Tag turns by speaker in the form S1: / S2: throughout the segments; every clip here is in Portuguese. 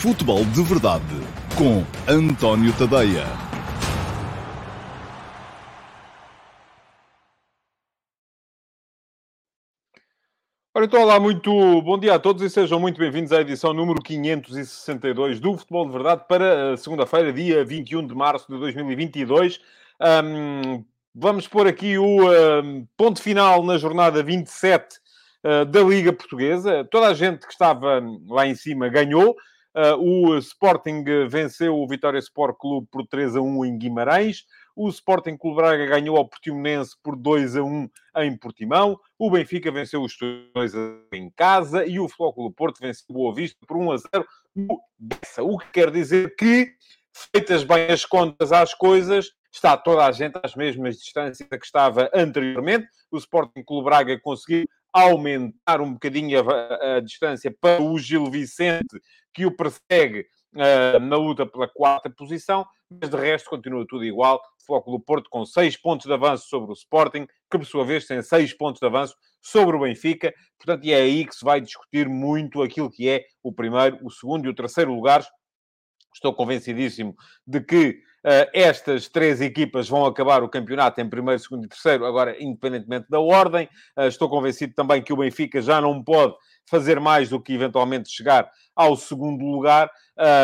S1: Futebol de Verdade com António Tadeia.
S2: Ora, então, olá, muito bom dia a todos e sejam muito bem-vindos à edição número 562 do Futebol de Verdade para segunda-feira, dia 21 de março de 2022. Um, vamos pôr aqui o um, ponto final na jornada 27 uh, da Liga Portuguesa. Toda a gente que estava lá em cima ganhou. Uh, o Sporting venceu o Vitória Sport Clube por 3 a 1 em Guimarães. O Sporting Clube Braga ganhou ao Portimonense por 2 a 1 em Portimão. O Benfica venceu os 2 a 1 em casa. E o Flóculo Porto venceu o Boa Vista por 1 a 0 no Bessa. O que quer dizer que, feitas bem as contas às coisas, está toda a gente às mesmas distâncias que estava anteriormente. O Sporting Clube Braga conseguiu aumentar um bocadinho a, a, distância para o Gil Vicente, que o persegue uh, na luta pela quarta posição, mas de resto continua tudo igual. Flóculo Porto com 6 pontos de avanço sobre o Sporting, que por sua vez tem 6 pontos de avanço sobre o Benfica. Portanto, é aí que se vai discutir muito aquilo que é o primeiro, o segundo e o terceiro lugares. Estou convencidíssimo de que Uh, estas três equipas vão acabar o campeonato em primeiro, segundo e terceiro, agora independentemente da ordem. Uh, estou convencido também que o Benfica já não pode fazer mais do que eventualmente chegar ao segundo lugar.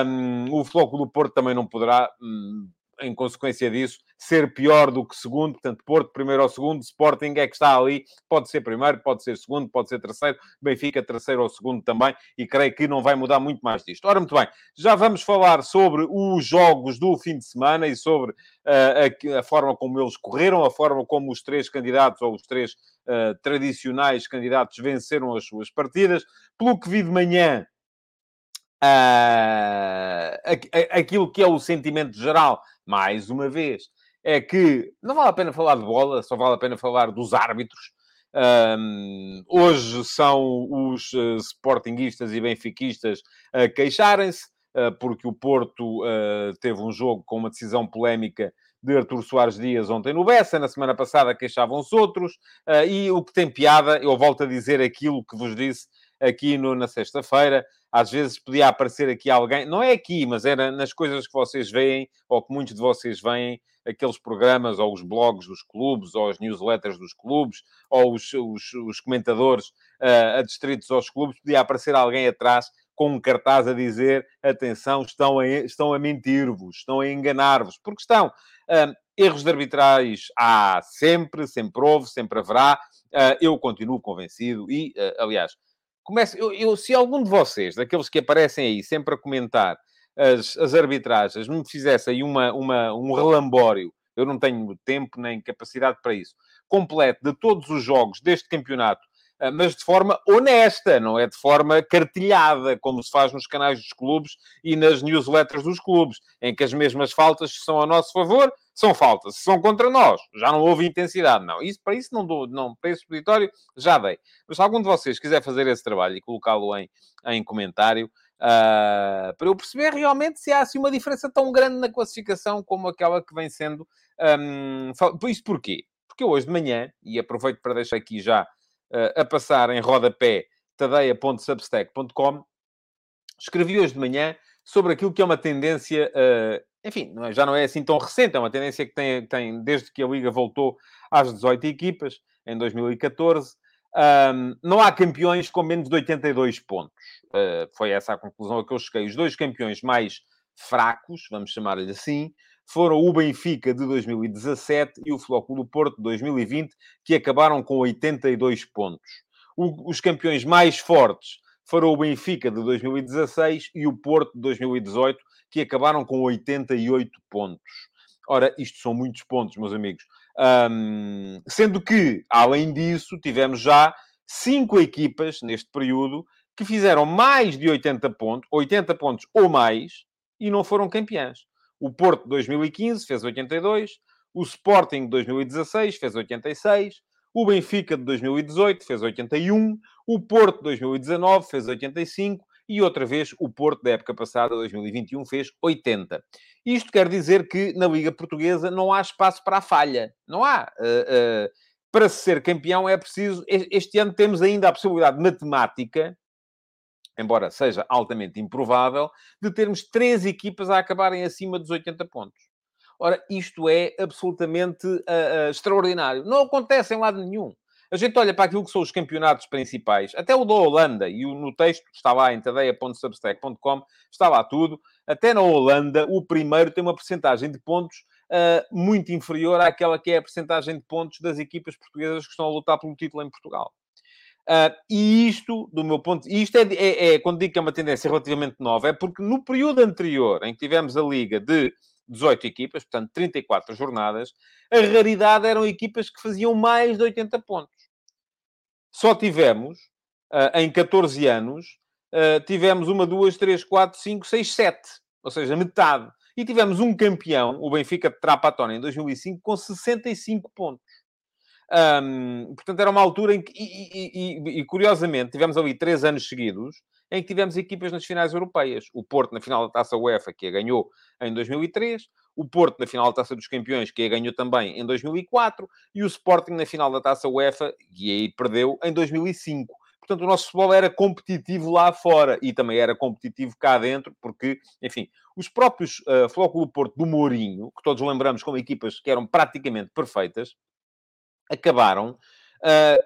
S2: Um, o Floco do Porto também não poderá um, em consequência disso, ser pior do que segundo. Portanto, Porto, primeiro ou segundo, Sporting é que está ali. Pode ser primeiro, pode ser segundo, pode ser terceiro. Benfica, terceiro ou segundo também. E creio que não vai mudar muito mais disto. Ora, muito bem. Já vamos falar sobre os jogos do fim de semana e sobre uh, a, a, forma como eles correram, a forma como os três candidatos ou os três uh, tradicionais candidatos venceram as suas partidas. Pelo que vi de manhã, Uh, aquilo que é o sentimento geral, mais uma vez, é que não vale a pena falar de bola, só vale a pena falar dos árbitros. Um, hoje são os uh, sportinguistas e benfiquistas a queixarem-se, uh, porque o Porto uh, teve um jogo com uma decisão polémica de Artur Soares Dias ontem no Bessa, na semana passada queixavam-se outros, e o que tem piada, eu volto a dizer aquilo que vos disse aqui no, na sexta-feira, às vezes podia aparecer aqui alguém, não é aqui, mas era nas coisas que vocês veem, ou que muitos de vocês veem, aqueles programas, ou os blogs dos clubes, ou as newsletters dos clubes, ou os, os, os comentadores uh, adstritos aos clubes, podia aparecer alguém atrás com um cartaz a dizer: atenção, estão a, estão a mentir-vos, estão a enganar-vos, porque estão. Uh, erros de arbitrais há sempre, sempre houve, sempre haverá. Uh, eu continuo convencido e, uh, aliás, Comece, eu, eu, se algum de vocês, daqueles que aparecem aí sempre a comentar as, as arbitragens, me fizesse aí uma, uma, um relambório, eu não tenho tempo nem capacidade para isso, completo de todos os jogos deste campeonato, mas de forma honesta, não é de forma cartilhada, como se faz nos canais dos clubes e nas newsletters dos clubes, em que as mesmas faltas que são a nosso favor são faltas. Se são contra nós, já não houve intensidade. Não, isso, para isso não dou, não, para esse peditório já dei. Mas se algum de vocês quiser fazer esse trabalho e colocá-lo em, em comentário, uh, para eu perceber realmente se há assim, uma diferença tão grande na classificação como aquela que vem sendo. Um, isso porquê? Porque hoje de manhã, e aproveito para deixar aqui já a passar em rodapé tadeia.substack.com, escrevi hoje de manhã sobre aquilo que é uma tendência uh, enfim, é, já não é assim tão recente, é uma tendência que tem, tem desde que a Liga voltou às 18 equipas, em 2014. Um, não há campeões com menos de 82 pontos. Uh, foi essa a conclusão a que eu cheguei. Os dois campeões mais fracos, vamos chamar-lhe assim, foram o Benfica de 2017 e o Flóculo Porto de 2020, que acabaram com 82 pontos. O, os campeões mais fortes foram o Benfica de 2016 e o Porto de 2018, que acabaram com 88 pontos. Ora, isto são muitos pontos, meus amigos. Um, sendo que, além disso, tivemos já cinco equipas neste período que fizeram mais de 80 pontos, 80 pontos ou mais, e não foram campeãs. O Porto 2015 fez 82, o Sporting 2016 fez 86, o Benfica de 2018 fez 81, o Porto de 2019 fez 85 e outra vez o Porto da época passada, 2021, fez 80. Isto quer dizer que na Liga Portuguesa não há espaço para a falha. Não há. Uh, uh, para ser campeão é preciso. Este ano temos ainda a possibilidade matemática embora seja altamente improvável, de termos três equipas a acabarem acima dos 80 pontos. Ora, isto é absolutamente uh, uh, extraordinário. Não acontece em lado nenhum. A gente olha para aquilo que são os campeonatos principais, até o da Holanda, e no texto está lá em tadeia.substack.com, está lá tudo. Até na Holanda, o primeiro tem uma percentagem de pontos uh, muito inferior àquela que é a percentagem de pontos das equipas portuguesas que estão a lutar pelo título em Portugal. Uh, e isto, do meu ponto, e isto é, é, é, quando digo que é uma tendência relativamente nova, é porque no período anterior, em que tivemos a liga de 18 equipas, portanto 34 jornadas, a raridade eram equipas que faziam mais de 80 pontos. Só tivemos, uh, em 14 anos, uh, tivemos uma, duas, três, quatro, cinco, seis, sete. Ou seja, metade. E tivemos um campeão, o Benfica de Trapatona, em 2005, com 65 pontos. Um, portanto, era uma altura em que, e, e, e, curiosamente, tivemos ali três anos seguidos em que tivemos equipas nas finais europeias. O Porto na final da Taça UEFA, que a ganhou em 2003, o Porto na final da Taça dos Campeões, que a ganhou também em 2004, e o Sporting na final da Taça UEFA, e aí perdeu em 2005. Portanto, o nosso futebol era competitivo lá fora e também era competitivo cá dentro, porque, enfim, os próprios uh, Flóculo Porto do Mourinho, que todos lembramos como equipas que eram praticamente perfeitas, acabaram uh,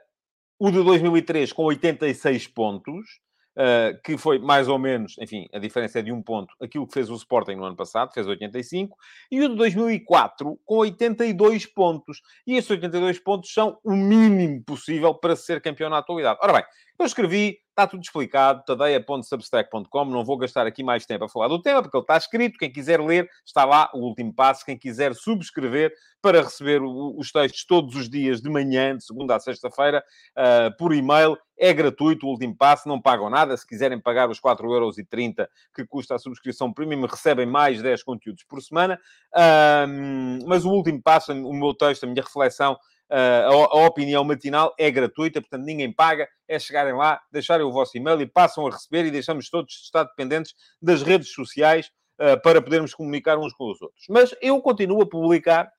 S2: o de 2003 com 86 pontos, uh, que foi mais ou menos, enfim, a diferença é de um ponto, aquilo que fez o Sporting no ano passado, fez 85, e o de 2004 com 82 pontos. E esses 82 pontos são o mínimo possível para ser campeão na atualidade. Ora bem, eu escrevi Está tudo explicado, tadeia.substack.com. Não vou gastar aqui mais tempo a falar do tema, porque ele está escrito. Quem quiser ler, está lá o último passo. Quem quiser subscrever para receber os textos todos os dias de manhã, de segunda a sexta-feira, uh, por e-mail, é gratuito o último passo, não pagam nada. Se quiserem pagar os 4,30€ que custa a subscrição premium, recebem mais 10 conteúdos por semana. Uh, mas o último passo, o meu texto, a minha reflexão, a, a, opinião matinal é gratuita, portanto ninguém paga, é chegarem lá, deixarem o vosso e-mail e passam a receber e deixamos todos de estar dependentes das redes sociais uh, para podermos comunicar uns com os outros. Mas eu continuo a publicar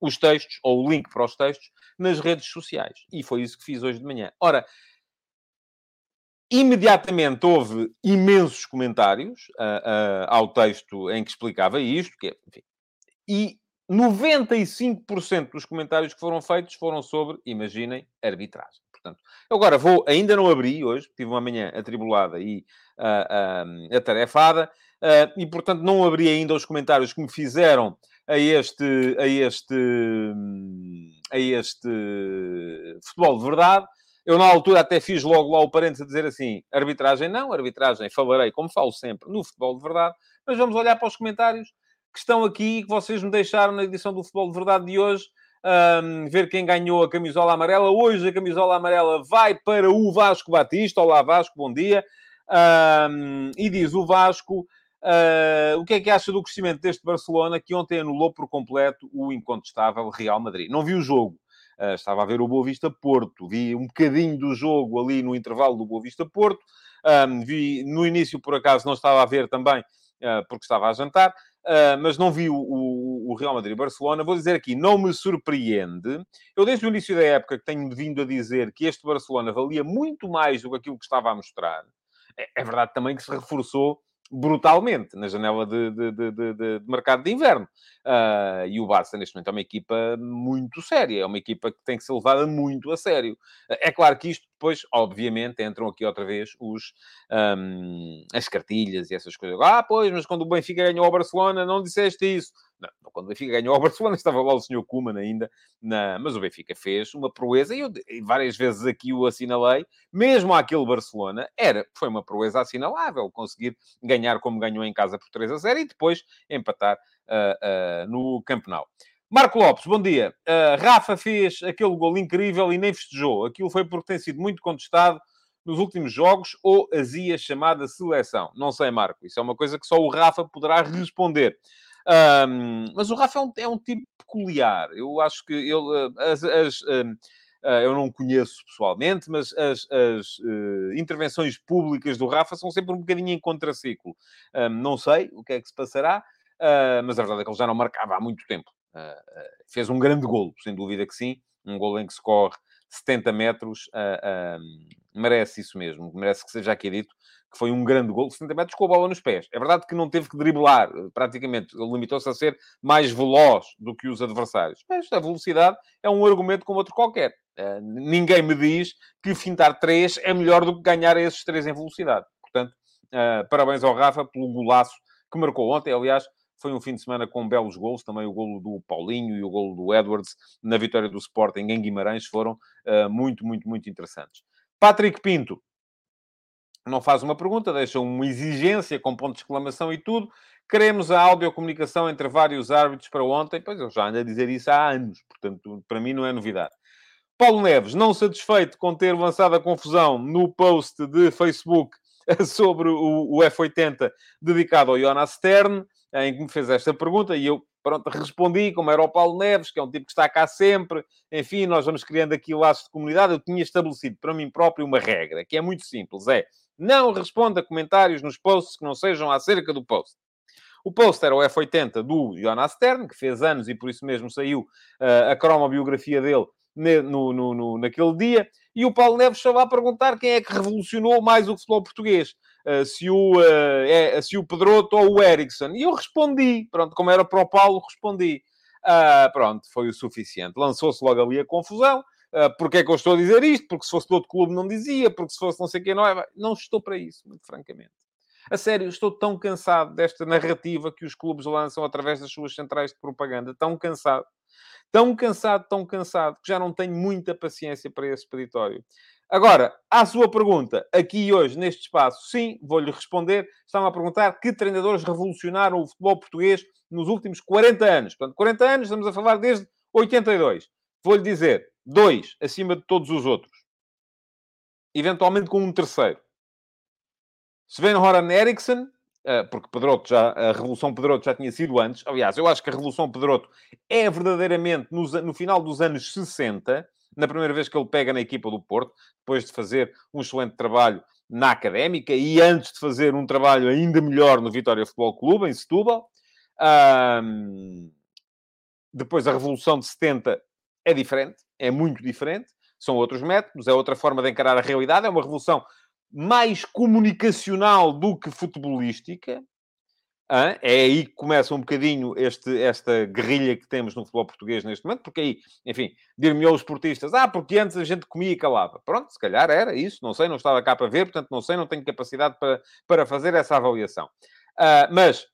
S2: os textos, ou o link para os textos, nas redes sociais. E foi isso que fiz hoje de manhã. Ora, imediatamente houve imensos comentários uh, uh, ao texto em que explicava isto, que é, enfim, e 95% dos comentários que foram feitos foram sobre, imaginem, arbitragem. Portanto, agora vou, ainda não abri hoje, tive uma manhã atribulada e uh, uh, atarefada, uh, e portanto não abri ainda os comentários que me fizeram a este, a este, a este futebol de verdade. Eu, na altura, até fiz logo lá o parênteses a dizer assim: arbitragem não, arbitragem falarei, como falo sempre, no futebol de verdade. Mas vamos olhar para os comentários que estão aqui, que vocês me deixaram na edição do Futebol de Verdade de hoje. Um, ver quem ganhou a camisola amarela. Hoje a camisola amarela vai para o Vasco Batista. Olá, Vasco, bom dia. Um, e diz o Vasco: uh, o que é que acha do crescimento deste Barcelona que ontem anulou por completo o incontestável Real Madrid? Não vi o jogo. Uh, estava a ver o Boa Vista Porto, vi um bocadinho do jogo ali no intervalo do Boa Vista Porto, um, vi no início, por acaso, não estava a ver também, uh, porque estava a jantar, Uh, mas não vi o, o, o Real Madrid-Barcelona. Vou dizer aqui, não me surpreende. Eu, desde o início da época, que tenho vindo a dizer que este Barcelona valia muito mais do que aquilo que estava a mostrar. É, é verdade também que se reforçou brutalmente na janela de, de, de, de mercado de inverno. Uh, e o Barça, neste momento, é uma equipa muito séria, é uma equipa que tem que ser levada muito a sério. É claro que isto depois, obviamente, entram aqui outra vez os, um, as cartilhas e essas coisas. Ah, pois, mas quando o Benfica ganhou ao Barcelona, não disseste isso. Não, quando o Benfica ganhou ao Barcelona, estava lá o senhor Kuman ainda, na... mas o Benfica fez uma proeza, e eu várias vezes aqui o assinalei, mesmo aquele Barcelona, era, foi uma proeza assinalável, conseguir ganhar como ganhou em casa por 3 a 0 e depois empatar uh, uh, no Campeonato. Marco Lopes, bom dia. Uh, Rafa fez aquele gol incrível e nem festejou. Aquilo foi porque tem sido muito contestado nos últimos jogos ou azia chamada seleção? Não sei, Marco. Isso é uma coisa que só o Rafa poderá responder. Um, mas o Rafa é um, é um, tipo peculiar. Eu acho que ele, as, as, um, ah, eu não conheço pessoalmente, mas as, as uh, intervenções públicas do Rafa são sempre um bocadinho em contraciclo. Um, não sei o que é que se passará, uh, mas a verdade é que ele já não marcava há muito tempo. Uh, fez um grande golo, sem dúvida que sim. Um golo em que se corre 70 metros, uh, uh, merece isso mesmo. Merece que seja aqui dito que foi um grande gol de 70 metros com a bola nos pés. É verdade que não teve que driblar, praticamente. Ele limitou-se a ser mais veloz do que os adversários. Mas a velocidade é um argumento como outro qualquer. Ninguém me diz que fintar 3 é melhor do que ganhar esses 3 em velocidade. Portanto, parabéns ao Rafa pelo golaço que marcou ontem. Aliás, foi um fim de semana com belos gols, também o golo do Paulinho e o golo do Edwards na vitória do Sporting em Guimarães foram uh, muito, muito, muito interessantes. Patrick Pinto não faz uma pergunta, deixa uma exigência com ponto de exclamação e tudo. Queremos a audiocomunicação entre vários árbitros para ontem. Pois eu já ando a dizer isso há anos, portanto, para mim não é novidade. Paulo Neves, não satisfeito com ter lançado a confusão no post de Facebook sobre o, o F80 dedicado ao Jonas Stern, em que me fez esta pergunta e eu, pronto, respondi, como era o Paulo Neves, que é um tipo que está cá sempre, enfim, nós vamos criando aqui laços de comunidade, eu tinha estabelecido para mim próprio uma regra, que é muito simples, é, não responda comentários nos posts que não sejam acerca do post. O post era o F80 do Jonas Stern, que fez anos e por isso mesmo saiu uh, a cromobiografia dele no, no, no, naquele dia, e o Paulo Neves estava a perguntar quem é que revolucionou mais o futebol português. Uh, se, o, uh, é, se o Pedroto ou o Ericsson. E eu respondi. Pronto, como era para o Paulo, respondi. Uh, pronto, foi o suficiente. Lançou-se logo ali a confusão. Uh, porque é que eu estou a dizer isto? Porque se fosse de outro clube não dizia, porque se fosse não sei quem não é. Não estou para isso, muito francamente. A sério, estou tão cansado desta narrativa que os clubes lançam através das suas centrais de propaganda. Tão cansado tão cansado, tão cansado, que já não tenho muita paciência para esse peditório. Agora, à sua pergunta, aqui hoje, neste espaço, sim, vou-lhe responder. Estão a perguntar que treinadores revolucionaram o futebol português nos últimos 40 anos. Portanto, 40 anos, estamos a falar desde 82. Vou-lhe dizer, dois acima de todos os outros. Eventualmente com um terceiro. Sven Horan Eriksson, porque Pedroto já, a Revolução Pedroto já tinha sido antes. Aliás, eu acho que a Revolução Pedroto é verdadeiramente no, no final dos anos 60, na primeira vez que ele pega na equipa do Porto, depois de fazer um excelente trabalho na Académica e antes de fazer um trabalho ainda melhor no Vitória Futebol Clube, em Setúbal. Um, depois a Revolução de 70 é diferente, é muito diferente. São outros métodos, é outra forma de encarar a realidade. É uma revolução mais comunicacional do que futebolística. É aí que começa um bocadinho este, esta guerrilha que temos no futebol português neste momento, porque aí, enfim, dir-me os esportistas, ah, porque antes a gente comia e calava. Pronto, se calhar era isso, não sei, não estava cá para ver, portanto não sei, não tenho capacidade para, para fazer essa avaliação. Uh, mas,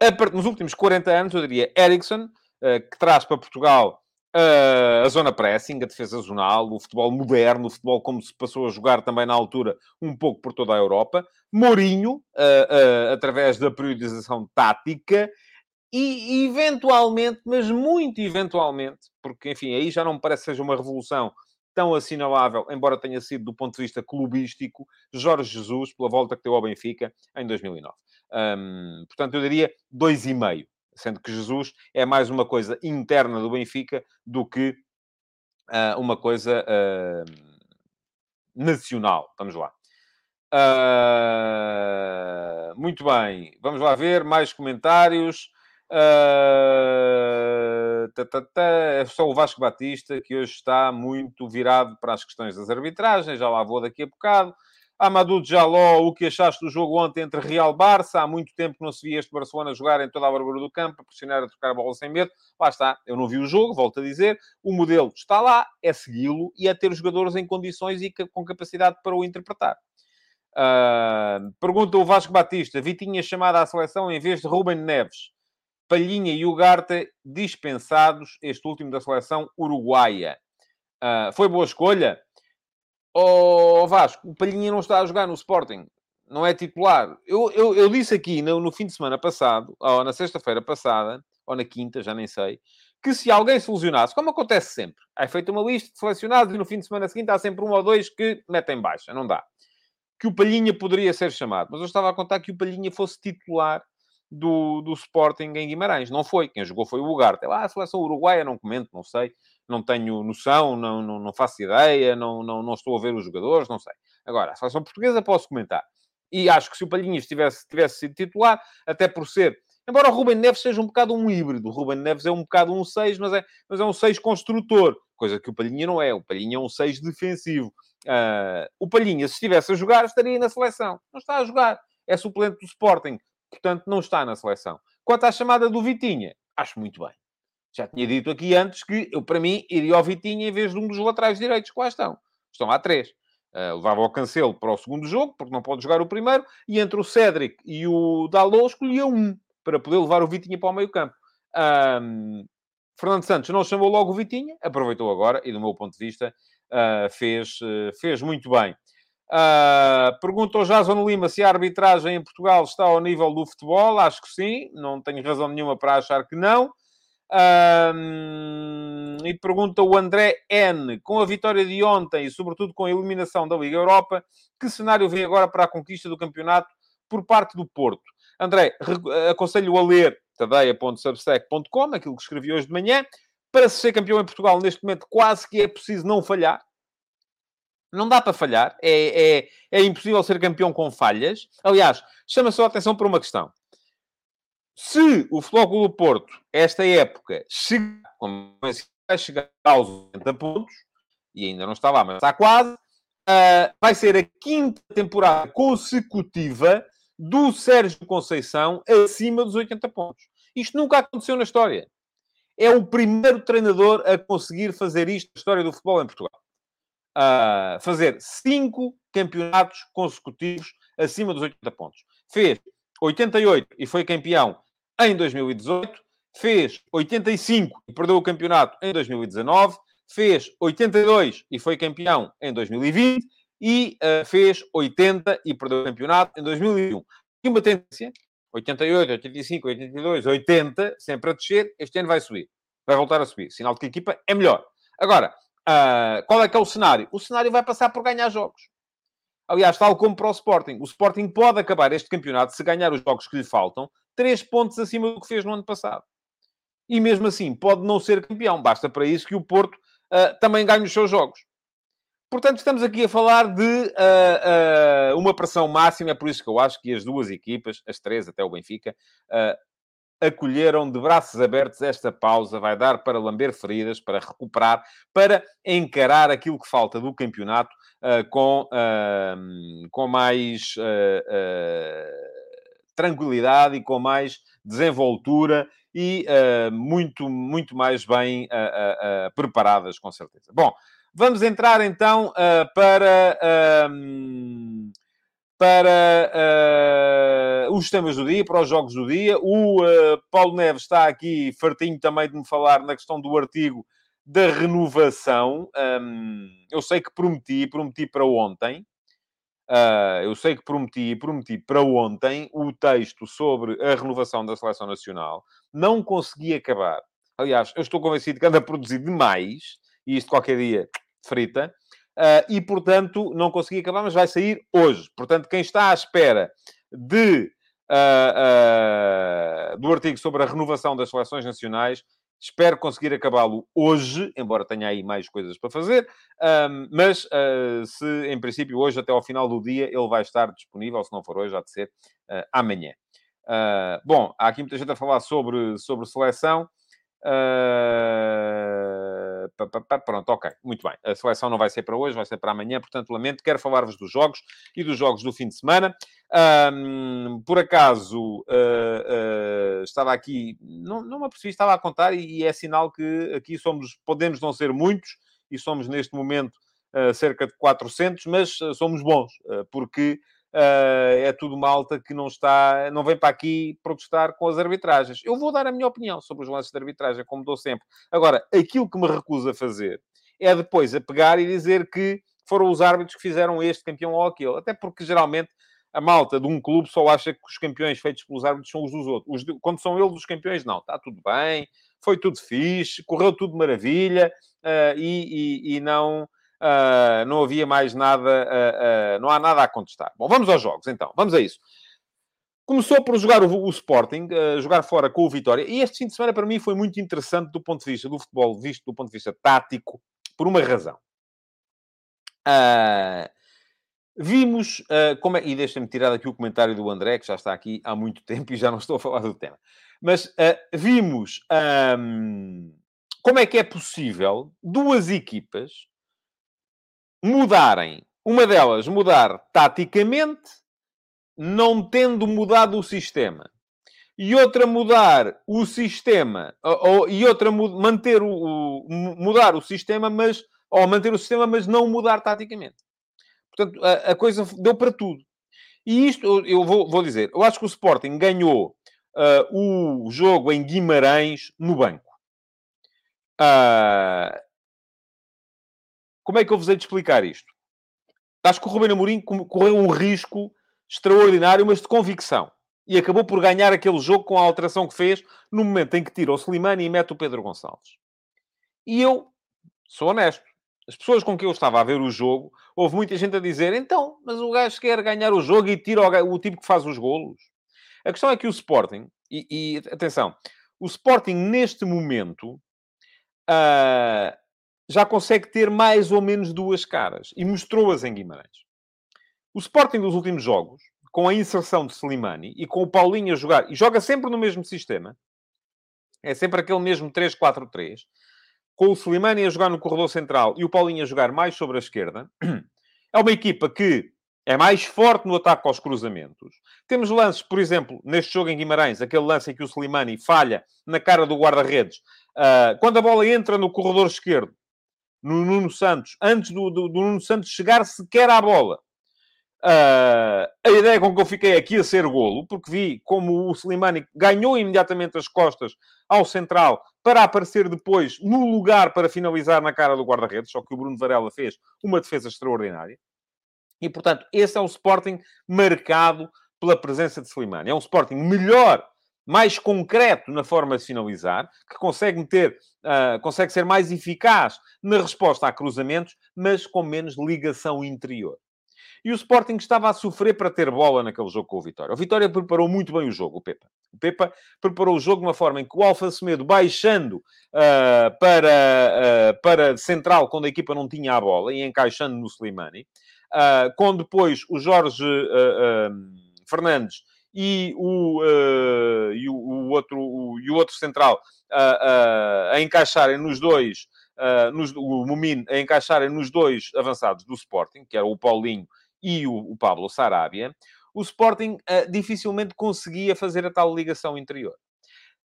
S2: a, nos últimos 40 anos, eu diria Ericsson, uh, que traz para Portugal a zona pressing, a defesa zonal, o futebol moderno, o futebol como se passou a jogar também na altura um pouco por toda a Europa. Mourinho, uh, uh, através da periodização tática. E, eventualmente, mas muito eventualmente, porque, enfim, aí já não me parece que seja uma revolução tão assinalável, embora tenha sido do ponto de vista clubístico, Jorge Jesus, pela volta que deu ao Benfica em 2009. Um, portanto, eu diria dois e meio sendo que Jesus é mais uma coisa interna do Benfica do que uh, uma coisa uh, nacional. Vamos lá. Uh, muito bem, vamos lá ver mais comentários. Tá, tá, tá. É só o Vasco Batista que hoje está muito virado para as questões das arbitragens. Já lá vou daqui a bocado. Amadou Jaló, o que achaste do jogo ontem entre Real Barça? Há muito tempo que não se via este Barcelona jogar em toda a barbura do campo, a pressionar, a trocar a bola sem medo. Lá está, eu não vi o jogo, volto a dizer. O modelo está lá, é segui-lo e é ter os jogadores em condições e com capacidade para o interpretar. Uh, pergunta o Vasco Batista: Vitinha chamada à seleção em vez de Ruben Neves. Palhinha e Ugarte dispensados, este último da seleção uruguaia. Uh, foi boa escolha? Ó oh, Vasco, o Palhinha não está a jogar no Sporting. Não é titular. Eu, eu, eu disse aqui no, no fim de semana passado, ou na sexta-feira passada, ou na quinta, já nem sei, que se alguém se lesionasse, como acontece sempre, é feita uma lista de selecionados e no fim de semana seguinte há sempre um ou dois que metem baixa. Não dá. Que o Palhinha poderia ser chamado. Mas eu estava a contar que o Palhinha fosse titular do, do Sporting em Guimarães. Não foi. Quem jogou foi o Ugarte. Ah, a seleção uruguaia, não comento, não sei não tenho noção, não, não, não faço ideia, não, não, não estou a ver os jogadores, não sei. Agora, a seleção portuguesa posso comentar. E acho que se o Palhinhas tivesse, tivesse sido titular, até por ser Embora o Ruben Neves seja um bocado um híbrido. O Ruben Neves é um bocado um 6, mas é, mas é um 6 construtor. Coisa que o Palhinha não é. O Palhinha é um 6 defensivo. Uh, o Palhinha, se estivesse a jogar, estaria na seleção. Não está a jogar. É suplente do Sporting. Portanto, não está na seleção. Quanto à chamada do Vitinha, acho muito bem. Já tinha dito aqui antes que eu, para mim, iria ao Vitinha em vez de um dos laterais direitos que lá estão. Estão lá três. Uh, levava o Cancelo para o segundo jogo, porque não pode jogar o primeiro, e entre o Cédric e o Dalot escolhia um, para poder levar o Vitinha para o meio campo. Um, Fernando Santos não chamou logo o Vitinha, aproveitou agora, e do meu ponto de vista, uh, fez, uh, fez muito bem. Uh, pergunta ao Jason Lima se a arbitragem em Portugal está ao nível do futebol. Acho que sim, não tenho razão nenhuma para achar que não. Um, e pergunta o André N. Com a vitória de ontem e, sobretudo, com a eliminação da Liga Europa, que cenário vem agora para a conquista do campeonato por parte do Porto? André, aconselho a ler tadeia.substack.com, aquilo que escrevi hoje de manhã. Para ser campeão em Portugal, neste momento, quase que é preciso não falhar. Não dá para falhar. É, é, é impossível ser campeão com falhas. Aliás, chama só a atenção para uma questão. Se o Futebol do Porto, esta época, chega, vai chegar aos 80 pontos, e ainda não está lá, mas está quase, uh, vai ser a quinta temporada consecutiva do Sérgio Conceição acima dos 80 pontos. Isto nunca aconteceu na história. É o primeiro treinador a conseguir fazer isto na história do futebol em Portugal. Uh, fazer cinco campeonatos consecutivos acima dos 80 pontos. Fez 88 e foi campeão em 2018, fez 85 e perdeu o campeonato em 2019, fez 82 e foi campeão em 2020 e uh, fez 80 e perdeu o campeonato em 2001. E uma tendência, 88, 85, 82, 80, sempre a descer, este ano vai subir. Vai voltar a subir. Sinal de que a equipa é melhor. Agora, uh, qual é que é o cenário? O cenário vai passar por ganhar jogos. Aliás, tal como para o Sporting. O Sporting pode acabar este campeonato, se ganhar os jogos que lhe faltam, três pontos acima do que fez no ano passado. E mesmo assim, pode não ser campeão. Basta para isso que o Porto uh, também ganhe os seus jogos. Portanto, estamos aqui a falar de uh, uh, uma pressão máxima. É por isso que eu acho que as duas equipas, as três até o Benfica, acolheram de braços abertos esta pausa. Vai dar para lamber feridas, para recuperar, para encarar aquilo que falta do campeonato uh, com, uh, com mais uh, tranquilidade e com mais desenvoltura e muito, muito mais bem preparadas, com certeza. Bom, vamos entrar então para para uh, os temas do dia, para os jogos do dia. O uh, Paulo Neves está aqui fartinho também de me falar na questão do artigo da renovação. Um, eu sei que prometi, prometi para ontem. Uh, eu sei que prometi, prometi para ontem o texto sobre a renovação da Seleção Nacional. Não consegui acabar. Aliás, eu estou convencido que anda a produzir demais. E isto qualquer dia frita. Uh, e, portanto, não consegui acabar, mas vai sair hoje. Portanto, quem está à espera de, uh, do artigo sobre a renovação das seleções nacionais, Espero conseguir acabá-lo hoje, embora tenha aí mais coisas para fazer. Um, mas uh, se, em princípio, hoje, até ao final do dia, ele vai estar disponível. Se não for hoje, há de ser uh, amanhã. Uh, bom, há aqui muita gente a falar sobre, sobre seleção. Uh... Pronto, ok, muito bem. A seleção não vai ser para hoje, vai ser para amanhã, portanto, lamento. Quero falar-vos dos jogos e dos jogos do fim de semana. Um, por acaso, uh, uh, estava aqui, não, não me apercebi, estava a contar, e, e, é sinal que aqui somos, podemos não ser muitos, e somos neste momento uh, cerca de 400, mas somos bons, porque é tudo malta que não está, não vem para aqui protestar com as arbitragens. Eu vou dar a minha opinião sobre os lances de arbitragem, como dou sempre. Agora, aquilo que me recuso a fazer é depois a pegar e dizer que foram os árbitros que fizeram este campeão ou aquele. Até porque, geralmente, a malta de um clube só acha que os campeões feitos pelos árbitros são os dos outros. Os. Quando são eles os campeões, não. Está tudo bem, foi tudo fixe, correu tudo maravilha uh, e, e, e não uh, não havia mais nada, uh, uh, não há nada a contestar. Bom, vamos aos jogos então, vamos a isso. Começou por jogar o, o Sporting, jogar fora com o Vitória, e este fim de semana para mim foi muito interessante do ponto de vista do futebol, visto do ponto de vista tático, por uma razão. vimos uh, como é... E deixa-me tirar aqui o comentário do André, que já está aqui há muito tempo e já não estou a falar do tema. Mas vimos um, como é que é possível duas equipas mudarem. Uma delas mudar taticamente, não tendo mudado o sistema e outra mudar o sistema, ou, e outra manter o, o, mudar o sistema, mas ou manter o sistema, mas não mudar taticamente. Portanto, a, a coisa deu para tudo. E isto, eu vou, vou, dizer, eu acho que o Sporting ganhou uh, o jogo em Guimarães no banco. Uh, como é que eu vos hei de explicar isto? Acho que o Ruben Amorim correu um risco extraordinário, mas de convicção e acabou por ganhar aquele jogo com a alteração que fez no momento em que tira o Slimani e mete o Pedro Gonçalves. E eu sou honesto. As pessoas com quem eu estava a ver o jogo, houve muita gente a dizer então, mas o gajo quer ganhar o jogo e tira o, o tipo que faz os golos. A questão é que o Sporting, e, e atenção, o Sporting neste momento uh, já consegue ter mais ou menos duas caras e mostrou-as em Guimarães. O Sporting dos últimos jogos com a inserção de Slimani e com o Paulinho a jogar, e joga sempre no mesmo sistema, é sempre aquele mesmo 3-4-3, com o Slimani a jogar no corredor central e o Paulinho a jogar mais sobre a esquerda, é uma equipa que é mais forte no ataque aos cruzamentos. Temos lances, por exemplo, neste jogo em Guimarães, aquele lance em que o Slimani falha na cara do guarda-redes, uh, quando a bola entra no corredor esquerdo, no Nuno Santos, antes do, do, do Nuno Santos chegar sequer à bola, Uh, a ideia com que eu fiquei aqui a ser golo, porque vi como o Slimani ganhou imediatamente as costas ao central para aparecer depois no lugar para finalizar na cara do guarda-redes, só que o Bruno Varela fez uma defesa extraordinária. E, portanto, esse é um Sporting marcado pela presença de Slimani. É um Sporting melhor, mais concreto na forma de finalizar, que consegue meter, uh, consegue ser mais eficaz na resposta a cruzamentos, mas com menos ligação interior. E o Sporting estava a sofrer para ter bola naquele jogo com o Vitória. O Vitória preparou muito bem o jogo, o Pepa. O Pepa preparou o jogo de uma forma em que o Alfa Semedo, baixando uh, para, uh, para central, quando a equipa não tinha a bola, e encaixando no Slimani, uh, com depois o Jorge Fernandes e o, e o, o outro, o, e o outro central a encaixarem nos dois, nos, o Mumin a encaixarem nos dois avançados do Sporting, que era o Paulinho e o, o Pablo Sarabia, o Sporting uh, dificilmente conseguia fazer a tal ligação interior.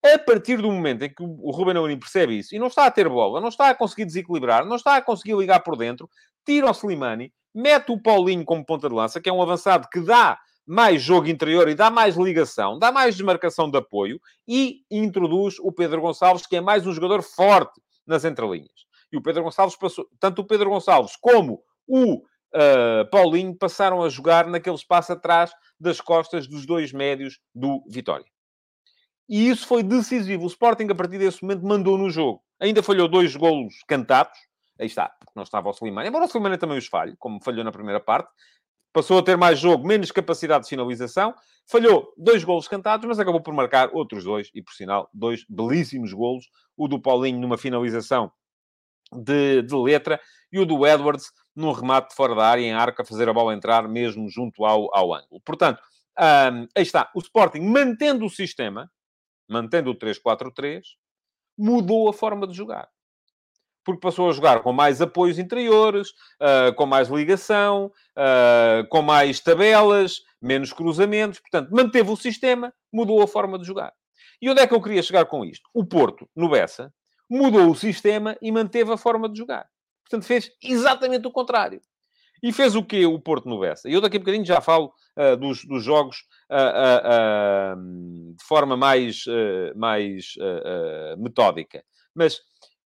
S2: A partir do momento em que o Ruben Amorim percebe isso e não está a ter bola, não está a conseguir desequilibrar, não está a conseguir ligar por dentro, tira o Slimani, mete o Paulinho como ponta de lança, que é um avançado que dá mais jogo interior e dá mais ligação, dá mais desmarcação de apoio e introduz o Pedro Gonçalves, que é mais um jogador forte nas entrelinhas. E o Pedro Gonçalves passou, tanto o Pedro Gonçalves como o uh, Paulinho passaram a jogar naquele espaço atrás das costas dos dois médios do Vitória. E isso foi decisivo. O Sporting, a partir desse momento, mandou no jogo. Ainda falhou dois golos cantados. Aí está, porque não estava o Slimani. Embora o Slimani também os falhe, como falhou na primeira parte. Passou a ter mais jogo, menos capacidade de finalização. Falhou dois golos cantados, mas acabou por marcar outros dois. E, por sinal, dois belíssimos golos. O do Paulinho numa finalização de, de letra e o do Edwards num remate de fora da área, em arco, a fazer a bola entrar mesmo junto ao, ao ângulo. Portanto, um, aí está. O Sporting, mantendo o sistema, mantendo o 3-4-3, mudou a forma de jogar. Porque passou a jogar com mais apoios interiores, uh, com mais ligação, uh, com mais tabelas, menos cruzamentos. Portanto, manteve o sistema, mudou a forma de jogar. E onde é que eu queria chegar com isto? O Porto, no Bessa, mudou o sistema e manteve a forma de jogar. Portanto, fez exatamente o contrário. E fez o quê o Porto no Bessa? Eu daqui a bocadinho já falo uh, dos, dos, jogos de forma mais, mais metódica. Mas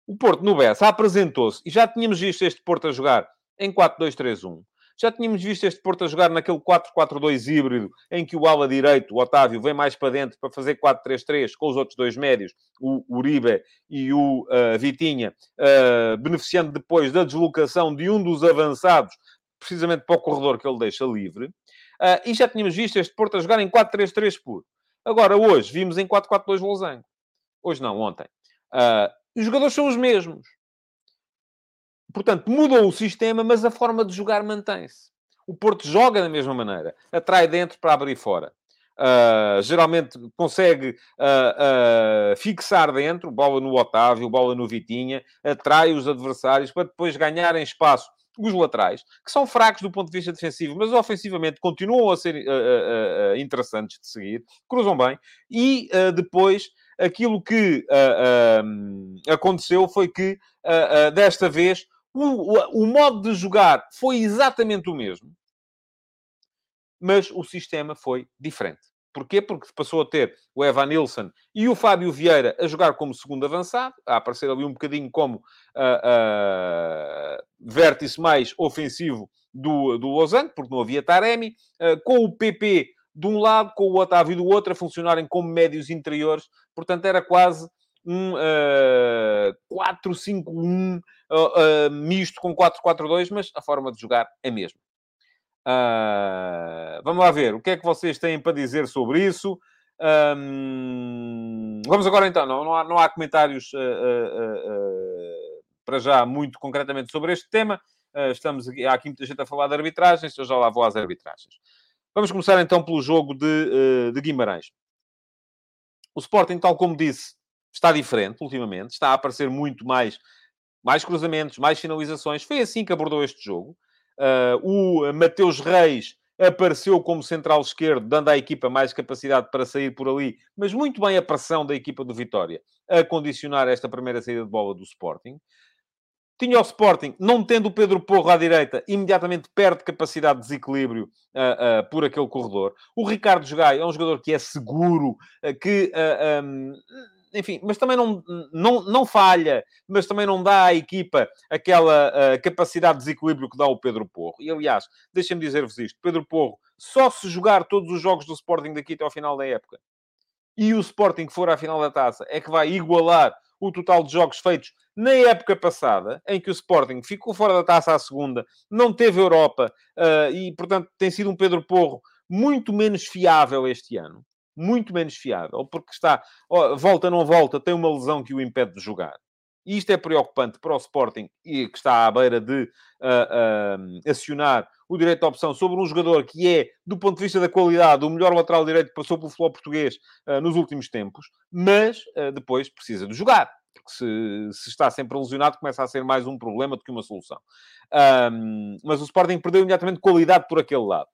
S2: o Porto no Bessa apresentou-se, e já tínhamos visto este Porto a jogar em 4-2-3-1, já tínhamos visto este Porto a jogar naquele 4-4-2 híbrido, em que o ala direito, o Otávio, vem mais para dentro para fazer 4-3-3 com os outros dois médios, o Uribe e o uh, Vitinha, uh, beneficiando depois da deslocação de um dos avançados, precisamente para o corredor que ele deixa livre. Uh, e já tínhamos visto este Porto a jogar em 4-3-3 puro. Agora, hoje, vimos em 4-4-2 losango. Hoje não, ontem. Os jogadores são os mesmos. Portanto, mudou o sistema, mas a forma de jogar mantém-se. O Porto joga da mesma maneira. Atrai dentro para abrir fora. Uh, geralmente consegue uh, uh, fixar dentro, bola no Otávio, bola no Vitinha, atrai os adversários para depois ganharem espaço os laterais, que são fracos do ponto de vista defensivo, mas ofensivamente continuam a ser interessantes de seguir, cruzam bem, e depois aquilo que aconteceu foi que desta vez o, o, modo de jogar foi exatamente o mesmo mas o sistema foi diferente. Porquê? Porque passou a ter o Evan Nilsson e o Fábio Vieira a jogar como segundo avançado, a aparecer ali um bocadinho como uh, uh, vértice mais ofensivo do, do Lausanne, porque não havia Taremi, uh, com o PP de um lado, com o Otávio do outro, a funcionarem como médios interiores. Portanto, era quase um uh, 4-5-1 uh, misto com 4-4-2, mas a forma de jogar é a mesma. Uh, vamos lá ver o que é que vocês têm para dizer sobre isso. Um, vamos agora então, não, não, há, não há comentários uh, uh, para já muito concretamente sobre este tema. estamos aqui, há aqui muita gente a falar de arbitragens, eu já lá vou às arbitragens. Vamos começar então pelo jogo de, de Guimarães. O Sporting, tal como disse, está diferente ultimamente, está a aparecer muito mais, mais cruzamentos, mais finalizações. Foi assim que abordou este jogo. Uh, o Mateus Reis apareceu como central esquerdo, dando à equipa mais capacidade para sair por ali, mas muito bem a pressão da equipa do Vitória a condicionar esta primeira saída de bola do Sporting. Tinha o Sporting, não tendo o Pedro Porro à direita, imediatamente perde capacidade de desequilíbrio uh, uh, por aquele corredor. O Ricardo Jogai é um jogador que é seguro, uh, que um, enfim, mas também não, não, não falha, mas também não dá à equipa aquela capacidade de desequilíbrio que dá o Pedro Porro. E, aliás, deixem-me dizer-vos isto. Pedro Porro, só se jogar todos os jogos do Sporting daqui até ao final da época, e o Sporting for à final da taça, é que vai igualar o total de jogos feitos na época passada, em que o Sporting ficou fora da taça à segunda, não teve Europa, uh, e, portanto, tem sido um Pedro Porro muito menos fiável este ano muito menos fiável, porque está, volta, não volta, tem uma lesão que o impede de jogar. E isto é preocupante para o Sporting, que está à beira de uh, uh, acionar o direito de opção sobre um jogador que é, do ponto de vista da qualidade, o melhor lateral direito que passou pelo futebol português uh, nos últimos tempos, mas depois precisa de jogar. Porque se, se, está sempre lesionado, começa a ser mais um problema do que uma solução. mas o Sporting perdeu imediatamente qualidade por aquele lado.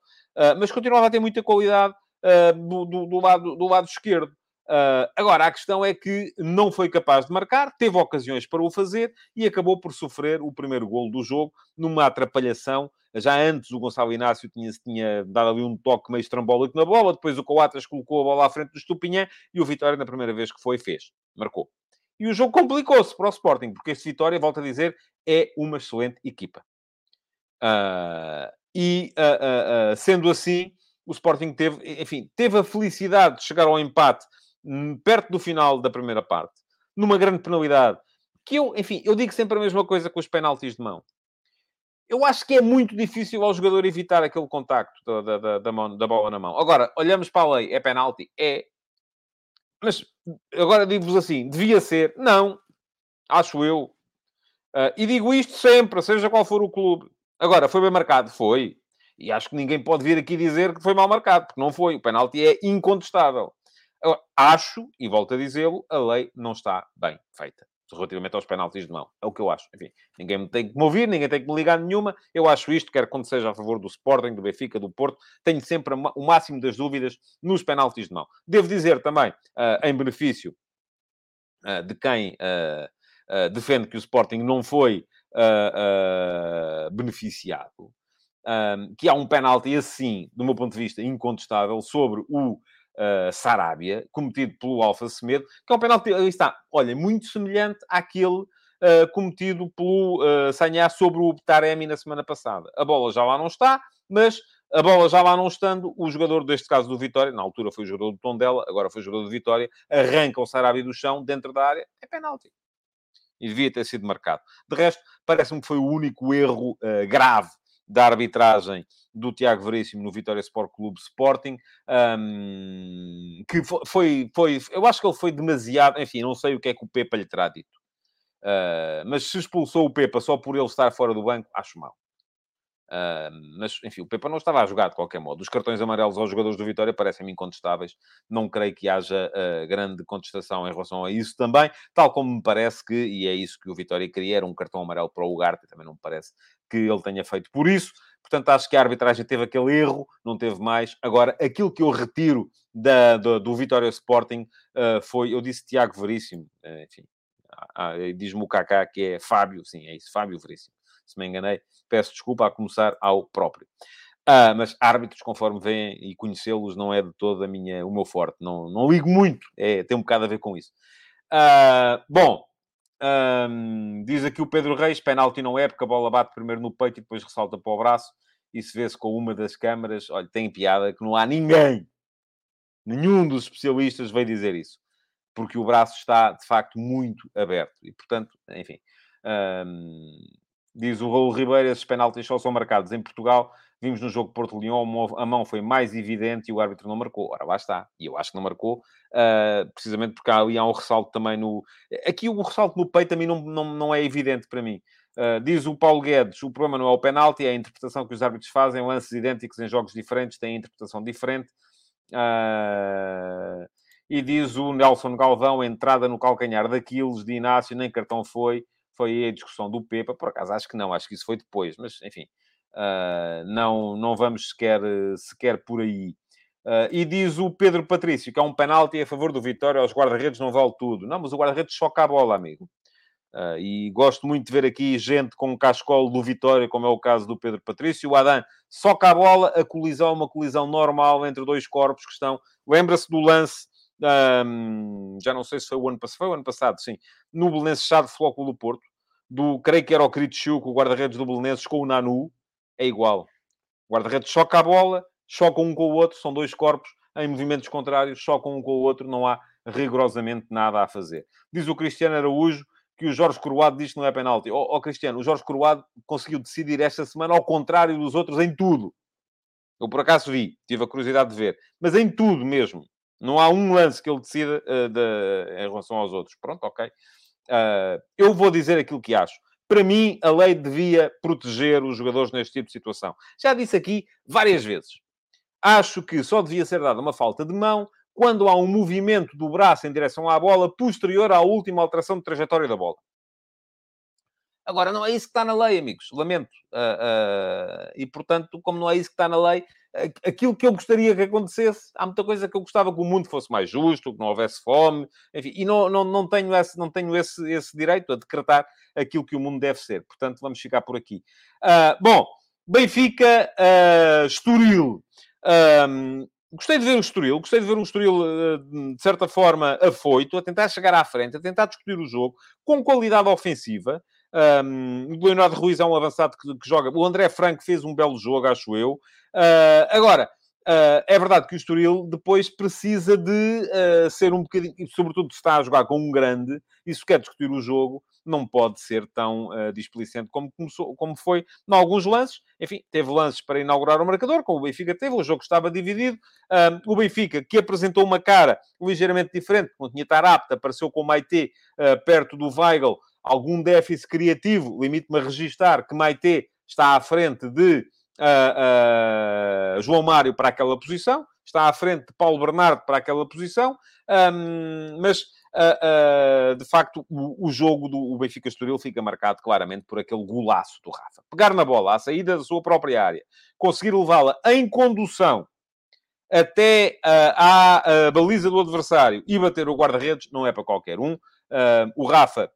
S2: mas continuava a ter muita qualidade uh, do, do, do, lado, do lado esquerdo. Uh, agora, a questão é que não foi capaz de marcar, teve ocasiões para o fazer e acabou por sofrer o primeiro golo do jogo numa atrapalhação. Já antes o Gonçalo Inácio tinha, tinha dado ali um toque meio estrambólico na bola, depois o Coatas colocou a bola à frente do Estupinhã e o Vitória, na primeira vez que foi, fez. Marcou. E o jogo complicou-se para o Sporting, porque este Vitória, volto a dizer, é uma excelente equipa. Uh, e, uh, sendo assim, o Sporting teve, enfim, teve a felicidade de chegar ao empate perto do final da primeira parte, numa grande penalidade. Que eu, enfim, eu digo sempre a mesma coisa com os penaltis de mão. Eu acho que é muito difícil ao jogador evitar aquele contacto da, da, da, mão, da bola na mão. Agora, olhamos para a lei, é penalti? É. Mas, agora digo-vos assim, devia ser? Não. Acho eu. Uh, e digo isto sempre, seja qual for o clube. Agora, foi bem marcado? Foi. E acho que ninguém pode vir aqui dizer que foi mal marcado, porque não foi. O penalti é incontestável. Agora, acho, e volto a dizê-lo, a lei não está bem feita relativamente aos penaltis de mão. É o que eu acho. Enfim, ninguém me tem que me ouvir, ninguém tem que me ligar nenhuma. Eu acho isto, quer quando seja a favor do Sporting, do Benfica, do Porto, tenho sempre o máximo das dúvidas nos penaltis de mão. Devo dizer também, uh, em benefício uh, de quem uh, defende que o Sporting não foi beneficiado, que há um penalti assim, do meu ponto de vista, incontestável, sobre o uh, Sarabia, cometido pelo Alfa Semedo, que é um penalti, aí está, olha, muito semelhante àquele uh, cometido pelo uh, Sanhá sobre o Taremi na semana passada. A bola já lá não está, mas a bola já lá não estando, o jogador, deste caso do Vitória, na altura foi o jogador do Tondela, agora foi o jogador do Vitória, arranca o Sarabia do chão, dentro da área, é penalti. E devia ter sido marcado. De resto, parece-me que foi o único erro uh, grave da arbitragem do Tiago Veríssimo no Vitória Sport Clube Sporting, um, que foi, foi, eu acho que ele foi demasiado, enfim, não sei o que é que o Pepa lhe terá dito. Uh, mas se expulsou o Pepa só por ele estar fora do banco, acho mal. Uh, mas, enfim, o Pepa não estava a jogar de qualquer modo. Os cartões amarelos aos jogadores do Vitória parecem-me incontestáveis. Não creio que haja uh, grande contestação em relação a isso também, tal como me parece que, e é isso que o Vitória queria, era um cartão amarelo para o Ugarte, também não me parece que ele tenha feito por isso. Portanto, acho que a arbitragem teve aquele erro, não teve mais. Agora, aquilo que eu retiro da, do, do Vitória Sporting uh, foi, eu disse Tiago Veríssimo, enfim, ah, diz-me o Kaká que é Fábio, sim, é isso, Fábio Veríssimo se me enganei, peço desculpa a começar ao próprio. Ah, mas árbitros, conforme veem, e conhecê-los não é de todo a minha, o meu forte. Não, não ligo muito, é, tem um bocado a ver com isso. Ah, bom, um, diz aqui o Pedro Reis, penalti não é, porque a bola bate primeiro no peito e depois ressalta para o braço. E se vê-se com uma das câmaras, olha, tem piada que não há ninguém, nenhum dos especialistas veio dizer isso. Porque o braço está, de facto, muito aberto. E, portanto, enfim... Um, Diz o Raul Ribeiro, esses penaltis só são marcados em Portugal. Vimos no jogo Porto-Leão, a mão foi mais evidente e o árbitro não marcou. Ora, lá está. E eu acho que não marcou, uh, precisamente porque ali há um ressalto também no... Aqui o ressalto no peito a mim não, não, não é evidente para mim. Uh, diz o Paulo Guedes, o problema não é o penalti, é a interpretação que os árbitros fazem, lances idênticos em jogos diferentes, têm interpretação diferente. Uh, e diz o Nelson Galvão, entrada no calcanhar daqueles de Inácio, nem cartão foi foi a discussão do Pepa, por acaso acho que não, acho que isso foi depois, mas enfim, uh, não, não vamos sequer, sequer por aí. Uh, e diz o Pedro Patrício que é um penalti a favor do Vitória, aos guarda-redes não vale tudo. Não, mas o guarda-redes choca a bola, amigo. Uh, e gosto muito de ver aqui gente com um cascolo do Vitória, como é o caso do Pedro Patrício. O Adam soca a bola, a colisão é uma colisão normal entre dois corpos que estão. Lembra-se do lance um, já não sei se foi o ano passado, foi o ano passado, sim, no Belenenses Chá de Flóculo do Porto, do, creio que era o Cristiúco, o guarda-redes do Belenenses, com o Nanu, é igual. O guarda-redes choca a bola, choca um com o outro, são dois corpos em movimentos contrários, chocam um com o outro, não há rigorosamente nada a fazer. Diz o Cristiano Araújo que o Jorge Coroado diz que não é penalti. Ó oh, oh, Cristiano, o Jorge Coroado conseguiu decidir esta semana ao contrário dos outros em tudo. Eu por acaso vi, tive a curiosidade de ver, mas em tudo mesmo. Não há um lance que ele decida uh, de, em relação aos outros. Pronto, ok. Uh, eu vou dizer aquilo que acho. Para mim, a lei devia proteger os jogadores neste tipo de situação. Já disse aqui várias vezes. Acho que só devia ser dada uma falta de mão quando há um movimento do braço em direção à bola posterior à última alteração de trajetória da bola. Agora, não é isso que está na lei, amigos. Lamento. Uh, uh, e, portanto, como não é isso que está na lei, aquilo que eu gostaria que acontecesse, há muita coisa que eu gostava que o mundo fosse mais justo, que não houvesse fome, enfim, e não, não, não tenho, esse, não tenho esse, esse direito a decretar aquilo que o mundo deve ser. Portanto, vamos ficar por aqui. Uh, bom, Benfica, uh, Estoril. Um, gostei de ver o Estoril, gostei de ver o Estoril, de certa forma, afoito, a tentar chegar à frente, a tentar discutir o jogo, com qualidade ofensiva. Um, o Leonardo Ruiz é um avançado que, que, joga. O André Franco fez um belo jogo, acho eu. Uh, agora, uh, é verdade que o Estoril depois precisa de uh, ser um bocadinho, sobretudo se está a jogar com um grande, e se quer discutir o jogo, não pode ser tão displicente como, começou, como foi em alguns lances. Enfim, teve lances para inaugurar o marcador, como o Benfica teve, o jogo estava dividido. o Benfica, que apresentou uma cara ligeiramente diferente, não tinha estar apta, apareceu com o Maite perto do Weigl, algum déficit criativo, limite-me a registar que Maite está à frente de uh, uh, João Mário para aquela posição, está à frente de Paulo Bernardo para aquela posição, um, mas uh, de facto o, o, jogo do Benfica Estoril fica marcado claramente por aquele golaço do Rafa. Pegar na bola à saída da sua própria área, conseguir levá-la em condução até à baliza do adversário e bater o guarda-redes não é para qualquer um. o Rafa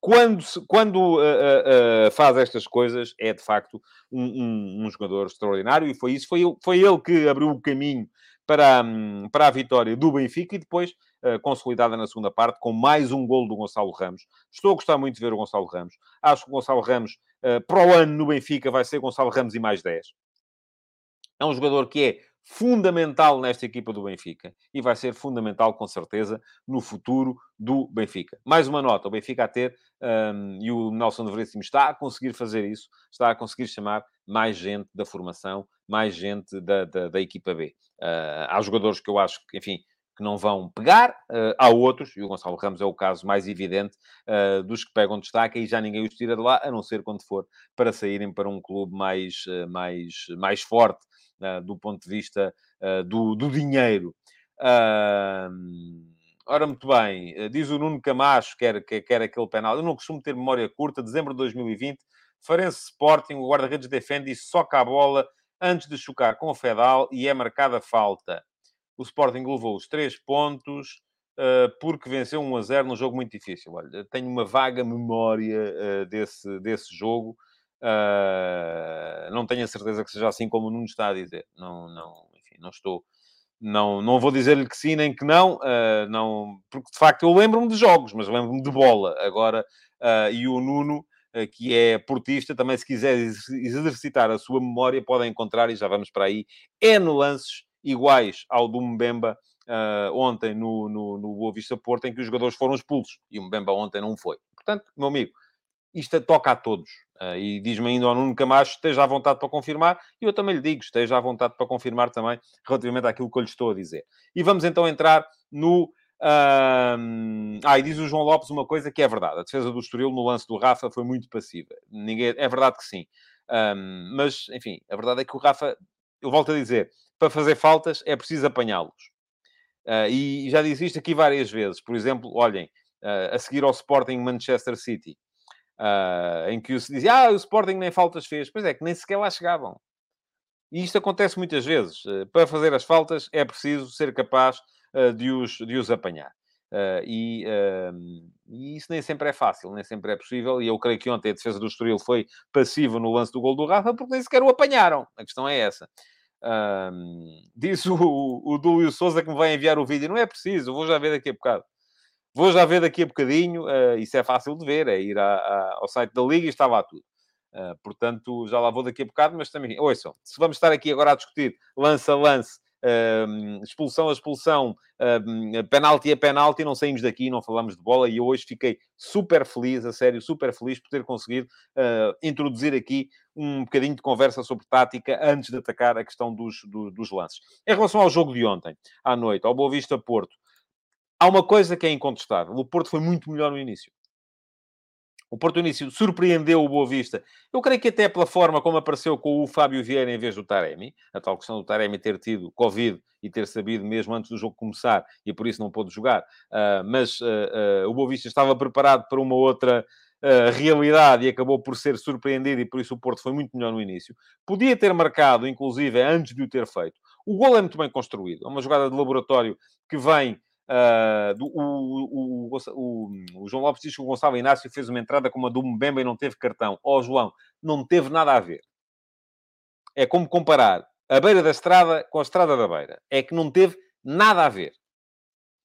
S2: quando, quando uh, uh, faz estas coisas, é de facto um, um, um, jogador extraordinário e foi isso, foi, foi ele que abriu o caminho para, um, para a vitória do Benfica e depois uh, consolidada na segunda parte com mais um gol do Gonçalo Ramos. Estou a gostar muito de ver o Gonçalo Ramos. Acho que o Gonçalo Ramos, para o ano no Benfica, vai ser Gonçalo Ramos e mais 10. É um jogador que é fundamental nesta equipa do Benfica e vai ser fundamental, com certeza, no futuro do Benfica. Mais uma nota: o Benfica a ter, um, e o Nelson de Veríssimo está a conseguir fazer isso, está a conseguir chamar mais gente da formação, mais gente da, da, da equipa B. Uh, há jogadores que eu acho que, enfim, que não vão pegar. Uh, há outros, e o Gonçalo Ramos é o caso mais evidente, uh, dos que pegam destaque e já ninguém os tira de lá, a não ser quando for para saírem para um clube mais, uh, mais, mais forte do ponto de vista do, do, dinheiro. ora, muito bem, diz o Nuno Camacho, que era, que, que era aquele penal. Eu não costumo ter memória curta, dezembro de 2020, Farense Sporting, o guarda-redes defende e soca a bola antes de chocar com o Fedal e é marcada falta o Sporting levou os três pontos uh, porque venceu 1 a 0 num jogo muito difícil. Olha, tenho uma vaga memória uh, desse, desse jogo. Uh, não tenho a certeza que seja assim como o Nuno está a dizer. Não, não, enfim, não estou... Não, não vou dizer-lhe que sim nem que não, não porque de facto eu lembro-me de jogos, mas lembro-me de bola. Agora, e o Nuno, que é portista, também se quiser exercitar a sua memória, pode encontrar, e já vamos para aí, é no lances iguais ao do Mbemba uh, ontem no, no, no Boa Vista Porto, em que os jogadores foram expulsos. E o Mbemba ontem não foi. Portanto, meu amigo, isto toca a todos. Uh, e diz-me ainda ao Nuno Camacho, esteja à vontade para confirmar, e eu também lhe digo, esteja à vontade para confirmar também, relativamente àquilo que eu lhe estou a dizer. E vamos então entrar no... Uh... Ah, e diz o João Lopes uma coisa que é verdade. A defesa do Estoril no lance do Rafa foi muito passiva. Ninguém... É verdade que sim. Um, mas, enfim, a verdade é que o Rafa, eu volto a dizer, para fazer faltas é preciso apanhá-los. Uh, e já disse isto aqui várias vezes. Por exemplo, olhem, uh, a seguir ao Sporting Manchester City, uh, em que se dizia, ah, o Sporting nem faltas fez. Pois é, que nem sequer lá chegavam. E isto acontece muitas vezes. para fazer as faltas é preciso ser capaz de, os, de os apanhar. E, e, isso nem sempre é fácil, nem sempre é possível. E eu creio que ontem a defesa do Estoril foi passiva no lance do gol do Rafa, porque nem sequer o apanharam. A questão é essa. Um, diz o, o Dúlio Souza que me vai enviar o vídeo. Não é preciso, vou já ver daqui a bocado. Vou já ver daqui a bocadinho. Uh, isso é fácil de ver, é ir a, a, ao site da Liga e estava lá tudo. Uh, portanto, já lá vou daqui a bocado, mas também... Ouçam, se vamos estar aqui agora a discutir lance a lance, uh, expulsão a expulsão, uh, penalti a penalti, não saímos daqui, não falamos de bola, e hoje fiquei super feliz, a sério, super feliz por ter conseguido uh, introduzir aqui um bocadinho de conversa sobre tática antes de atacar a questão dos, do, dos lances. Em relação ao jogo de ontem, à noite, ao Boa Vista Porto, há uma coisa que é incontestável. O Porto foi muito melhor no início. O Porto Início surpreendeu o Boa Vista. Eu creio que até pela forma como apareceu com o Fábio Vieira em vez do Taremi, a tal questão do Taremi ter tido Covid e ter sabido mesmo antes do jogo começar e por isso não pôde jogar. Uh, mas uh, uh, o Boa Vista estava preparado para uma outra realidade e acabou por ser surpreendido e por isso o Porto foi muito melhor no início. Podia ter marcado, inclusive, antes de o ter feito. O gol é muito bem construído. É uma jogada de laboratório que vem Uh, do, o, o, o, o, João Lopes diz que o Gonçalo Inácio fez uma entrada como a do Mbemba e não teve cartão. Ó oh, João, não teve nada a ver. É como comparar a beira da estrada com a estrada da beira. É que não teve nada a ver.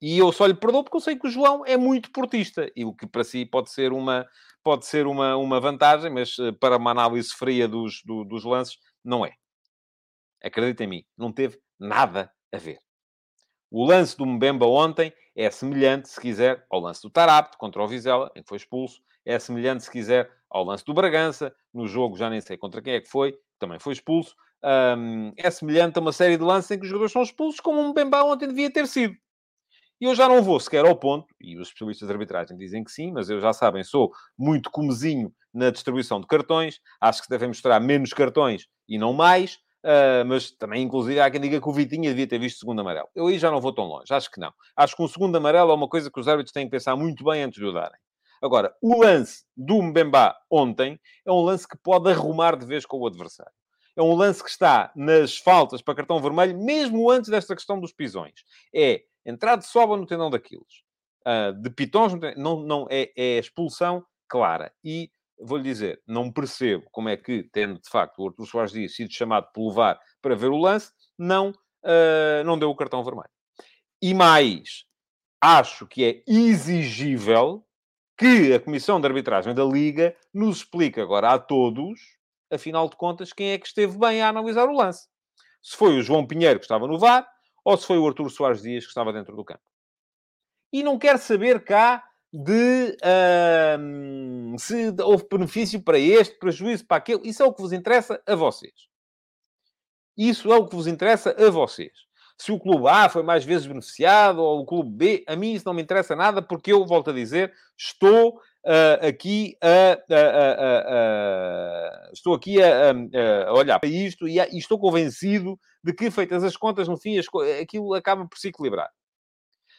S2: E eu só lhe perdoo porque eu sei que o João é muito portista. E o que para si pode ser uma, pode ser uma, uma vantagem, mas eh, para uma análise fria dos, do, dos lances, não é. Acredita em mim, não teve nada a ver. O lance do Mbemba ontem é semelhante, se quiser, ao lance do Tarapte contra o Vizela, em que foi expulso. É semelhante, se quiser, ao lance do Bragança, no jogo, já nem sei contra quem é que foi, também foi expulso. Um, é semelhante a uma série de lances em que os jogadores são expulsos, como o Mbemba ontem devia ter sido. E eu já não vou sequer ao ponto, e os especialistas de arbitragem dizem que sim, mas eu já sabem, sou muito comezinho na distribuição de cartões, acho que devem mostrar menos cartões e não mais. Uh, mas também, inclusive, há quem diga que o Vitinha devia ter visto segundo amarelo. Eu aí já não vou tão longe, acho que não. Acho que um segundo amarelo é uma coisa que os árbitros têm que pensar muito bem antes de o darem. Agora, o lance do Mbemba ontem é um lance que pode arrumar de vez com o adversário. É um lance que está nas faltas para cartão vermelho, mesmo antes desta questão dos pisões. É entrada de soba no tendão daqueles. Uh, de pitons, não, não, é, é expulsão clara. E vou-lhe dizer, não percebo como é que, tendo de facto o Artur Soares Dias sido chamado pelo VAR para ver o lance, não, uh, não deu o cartão vermelho. E mais, acho que é exigível que a Comissão de Arbitragem da Liga nos explique agora a todos, afinal de contas, quem é que esteve bem a analisar o lance. Se foi o João Pinheiro que estava no VAR ou se foi o Artur Soares Dias que estava dentro do campo. E não quero saber cá de uh, se houve benefício para este, prejuízo para aquele. Isso é o que vos interessa a vocês. Isso é o que vos interessa a vocês. Se o clube A foi mais vezes beneficiado ou o clube B, a mim isso não me interessa nada, porque eu, volto a dizer, estou uh, aqui a, a, a, estou aqui a, olhar para isto e, e, estou convencido de que, feitas as contas, no fim, as, aquilo acaba por se equilibrar.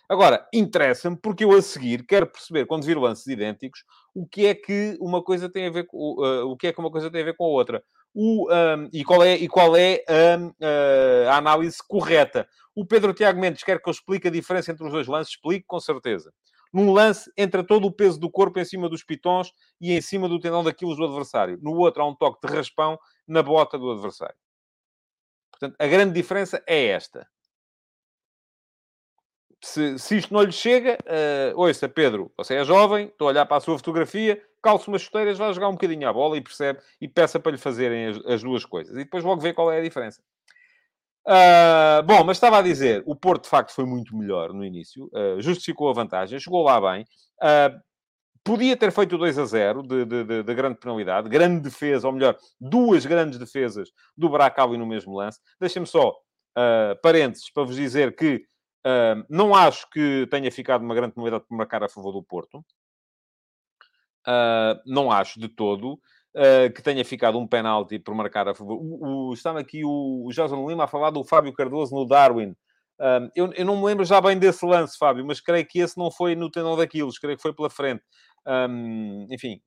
S2: Agora, interessa-me porque eu a seguir quero perceber, quando vir lances idênticos, o que é que uma coisa tem a ver com uh, o que é que uma coisa tem a ver com a outra. O, um, e qual é, e qual é a, a análise correta. O Pedro Tiago Mendes quer que eu explique a diferença entre os dois lances. Explique, com certeza. Num lance, entra todo o peso do corpo em cima dos pitons e em cima do tendão daquilo do adversário. No outro, há um toque de raspão na bota do adversário. Portanto, a grande diferença é esta. Se, se isto não lhe chega, uh, ouça, Pedro, você é jovem, estou a olhar para a sua fotografia, calça umas chuteiras, vai jogar um bocadinho a bola e percebe, e peça para lhe fazerem as, as duas coisas. E depois logo vê qual é a diferença. Uh, bom, mas estava a dizer, o Porto de facto foi muito melhor no início, uh, justificou a vantagem, chegou lá bem, uh, podia ter feito 2 a 0 de, de, de, de, grande penalidade, grande defesa, ou melhor, duas grandes defesas do Bracali no mesmo lance. Deixem-me só, parênteses, para vos dizer que não acho que tenha ficado uma grande penalidade por marcar a favor do Porto. não acho de todo uh, que tenha ficado um penalti por marcar a favor. O, o, estava aqui o, o José Lima a falar do Fábio Cardoso no Darwin. Uh, eu, eu, não me lembro já bem desse lance, Fábio, mas creio que esse não foi no tendão daqueles, creio que foi pela frente. Um, enfim,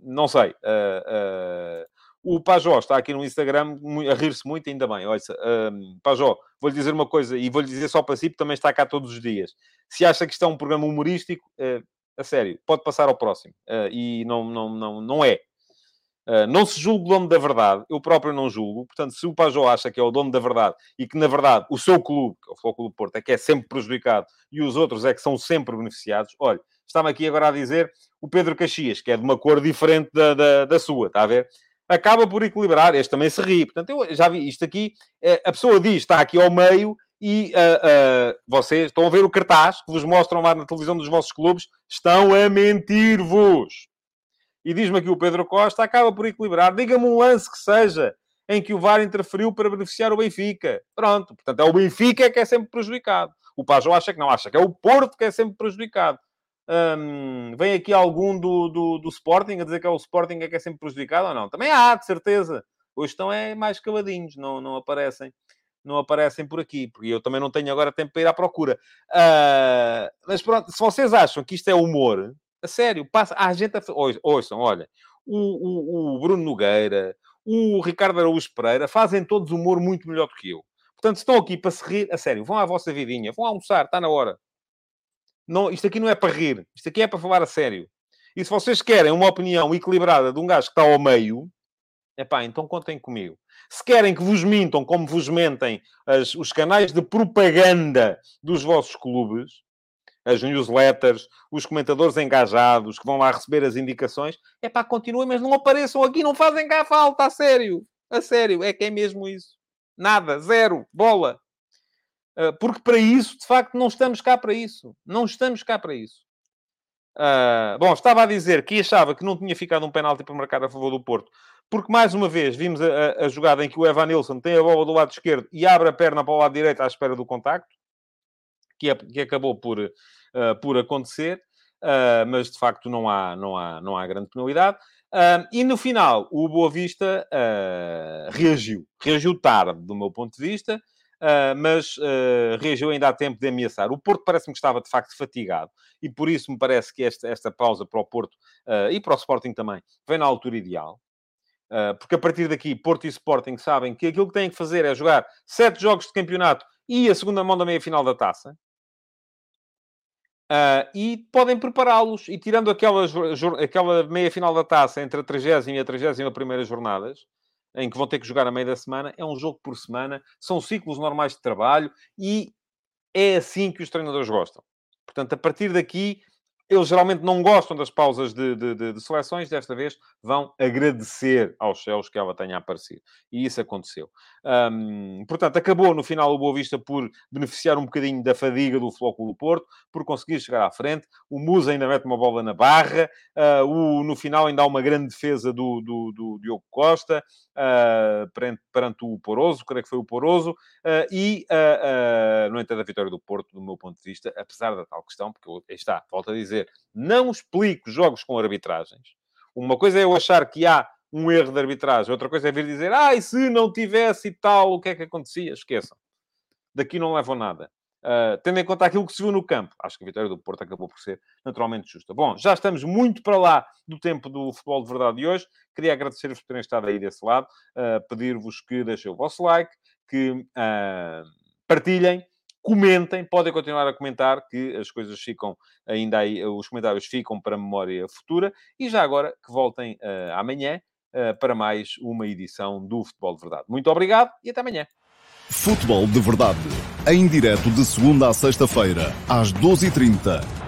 S2: não sei. Uh, o Pajó está aqui no Instagram a rir-se muito, ainda bem. Olha, um, Pajó, vou-lhe dizer uma coisa e vou-lhe dizer só para si, porque também está cá todos os dias. Se acha que isto é um programa humorístico, uh, a sério, pode passar ao próximo. Uh, e não, não, não, não é. Uh, não se julga o dono da verdade, eu próprio não julgo. Portanto, se o Pajó acha que é o dono da verdade e que, na verdade, o seu clube, é o Futebol do Porto, é que é sempre prejudicado e os outros é que são sempre beneficiados, olha, estava aqui agora a dizer o Pedro Caxias, que é de uma cor diferente da, da, da sua, está a ver? Acaba por equilibrar, este também se ri. Portanto, eu já vi isto aqui, eh, a pessoa diz, está aqui ao meio e uh, uh, vocês estão a ver o cartaz que vos mostram lá na televisão dos vossos clubes, estão a mentir-vos. E diz-me aqui o Pedro Costa, acaba por equilibrar. Diga-me um lance que seja em que o VAR interferiu para beneficiar o Benfica. Pronto. Portanto, é o Benfica que é sempre prejudicado. O Pajó acha que não, acha que é o Porto que é sempre prejudicado. Hum, vem aqui algum do, do, do, Sporting a dizer que é o Sporting é que é sempre prejudicado ou não? Também há, de certeza. Hoje estão é mais caladinhos, não, não aparecem. Não aparecem por aqui, porque eu também não tenho agora tempo para ir à procura. Uh, mas pronto, se vocês acham que isto é humor, a sério, passa. a gente. A... Ouçam, olha. O, o, o, Bruno Nogueira, o Ricardo Araújo Pereira fazem todos humor muito melhor do que eu. Portanto, estão aqui para se rir, a sério, vão à vossa vidinha, vão almoçar, está na hora. Não, isto aqui não é para rir, isto aqui é para falar a sério. E se vocês querem uma opinião equilibrada de um gajo que está ao meio, epá, então contem comigo. Se querem que vos mintam como vos mentem as, os canais de propaganda dos vossos clubes, as newsletters, os comentadores engajados que vão lá receber as indicações. É pá, continuem, mas não apareçam aqui, não fazem cá falta, a sério. A sério, é que é mesmo isso. Nada, zero, bola. Uh, porque para isso, de facto, não estamos cá para isso. Não estamos cá para isso. Uh, bom, estava a dizer que achava que não tinha ficado um penalti para marcar a favor do Porto, porque mais uma vez vimos a, a, jogada em que o Evan Nilsson tem a bola do lado esquerdo e abre a perna para o lado direito à espera do contacto, que, é, que acabou por uh, por acontecer, uh, mas de facto não há, não há, não há grande penalidade. E no final, o Boa Vista reagiu. Reagiu tarde, do meu ponto de vista, mas reagiu ainda a tempo de ameaçar. O Porto parece-me que estava de facto fatigado e por isso me parece que esta, esta pausa para o Porto e para o Sporting também vem na altura ideal. porque a partir daqui, Porto e Sporting sabem que aquilo que têm que fazer é jogar sete jogos de campeonato e a segunda mão da meia-final da taça. Uh, e podem prepará-los. E tirando aquela meia final da taça entre a 30 e a 31 jornadas, em que vão ter que jogar a meio da semana, é um jogo por semana, são ciclos normais de trabalho e é assim que os treinadores gostam. Portanto, a partir daqui, eles geralmente não gostam das pausas de, de, de, de, seleções, desta vez vão agradecer aos céus que ela tenha aparecido. E isso aconteceu. Portanto, acabou no final o Boa Vista por beneficiar um bocadinho da fadiga do Flóculo Porto, por conseguir chegar à frente. O Musa ainda mete uma bola na barra. Uh, o, no final ainda há uma grande defesa do, do, do Diogo Costa uh, perante, perante o Poroso, creio que foi o Poroso. Uh, e, no entanto, a vitória do Porto, do meu ponto de vista, apesar da tal questão, porque está, volto a dizer, dizer, não explico jogos com arbitragens. Uma coisa é eu achar que há um erro de arbitragem, outra coisa é vir dizer, ah, se não tivesse e tal, o que é que acontecia? Esqueçam. Daqui não levam nada. Uh, tendo em conta aquilo que se viu no campo, acho que a vitória do Porto acabou por ser naturalmente justa. Bom, já estamos muito para lá do tempo do futebol de verdade de hoje. Queria agradecer-vos por terem estado aí desse lado, uh, pedir-vos que deixem o vosso like, que uh, partilhem comentem, podem continuar a comentar, que as coisas ficam ainda aí, os comentários ficam para memória futura. E já agora que voltem uh, amanhã uh, para mais uma edição do Futebol de Verdade. Muito obrigado e até amanhã.
S1: Futebol de Verdade, em direto de segunda a sexta-feira, às 12h30